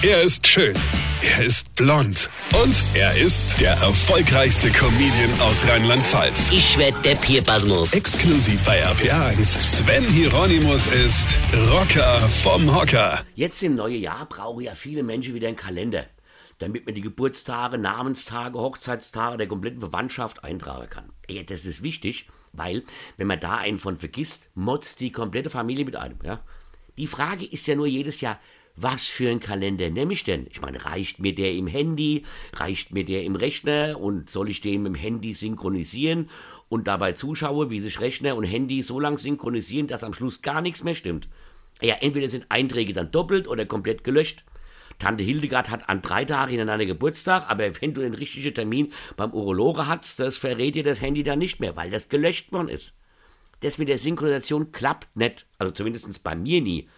Er ist schön. Er ist blond. Und er ist der erfolgreichste Comedian aus Rheinland-Pfalz. Ich werd der Pierpasmus. Exklusiv bei RPA1. Sven Hieronymus ist Rocker vom Hocker. Jetzt im neuen Jahr brauchen ja viele Menschen wieder einen Kalender, damit man die Geburtstage, Namenstage, Hochzeitstage der kompletten Verwandtschaft eintragen kann. Ja, das ist wichtig, weil, wenn man da einen von vergisst, motzt die komplette Familie mit einem. Ja? Die Frage ist ja nur jedes Jahr, was für ein Kalender nehme ich denn? Ich meine, reicht mir der im Handy, reicht mir der im Rechner und soll ich den im Handy synchronisieren und dabei zuschaue, wie sich Rechner und Handy so lang synchronisieren, dass am Schluss gar nichts mehr stimmt? Ja, entweder sind Einträge dann doppelt oder komplett gelöscht. Tante Hildegard hat an drei Tagen hintereinander Geburtstag, aber wenn du den richtigen Termin beim Urologe hast, das verrät dir das Handy dann nicht mehr, weil das gelöscht worden ist. Das mit der Synchronisation klappt nicht, also zumindest bei mir nie.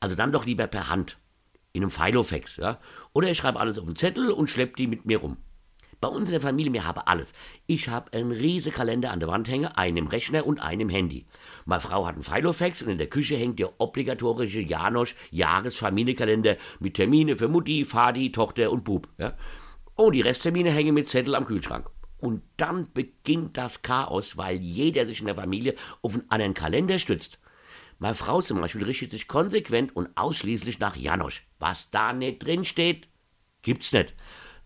Also dann doch lieber per Hand. In einem Filofax, ja. Oder ich schreibe alles auf einen Zettel und schleppe die mit mir rum. Bei uns in der Familie, wir haben alles. Ich habe einen riesen Kalender an der Wand hängen, einen im Rechner und einen im Handy. Meine Frau hat einen Filofax und in der Küche hängt der obligatorische Janosch Jahresfamilienkalender mit Termine für Mutti, Vati, Tochter und Bub. Ja. Und die Resttermine hängen mit Zettel am Kühlschrank. Und dann beginnt das Chaos, weil jeder sich in der Familie auf einen anderen Kalender stützt. Meine Frau zum Beispiel richtet sich konsequent und ausschließlich nach Janosch. Was da nicht drin steht, gibt's nicht.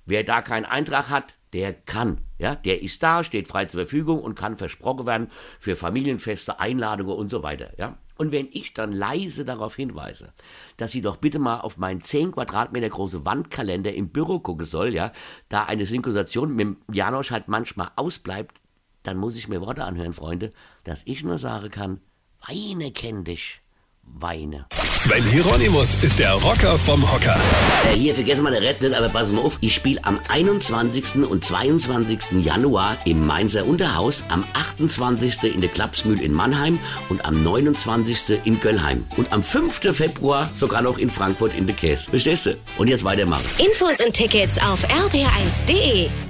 Wer da keinen Eintrag hat, der kann. Ja, der ist da, steht frei zur Verfügung und kann versprochen werden für Familienfeste, Einladungen und so weiter. Ja. Und wenn ich dann leise darauf hinweise, dass sie doch bitte mal auf meinen 10 Quadratmeter große Wandkalender im Büro gucken soll, ja, da eine Synchronisation mit Janosch halt manchmal ausbleibt, dann muss ich mir Worte anhören, Freunde, dass ich nur sagen kann, Weine kenn dich. Weine. Sven Hieronymus ist der Rocker vom Hocker. Äh, hier, vergessen wir Red nicht, aber pass mal auf. Ich spiele am 21. und 22. Januar im Mainzer Unterhaus, am 28. in der Klapsmühl in Mannheim und am 29. in Göllheim. Und am 5. Februar sogar noch in Frankfurt in der Käse. Verstehst du? Und jetzt weitermachen. Infos und Tickets auf rb1.de.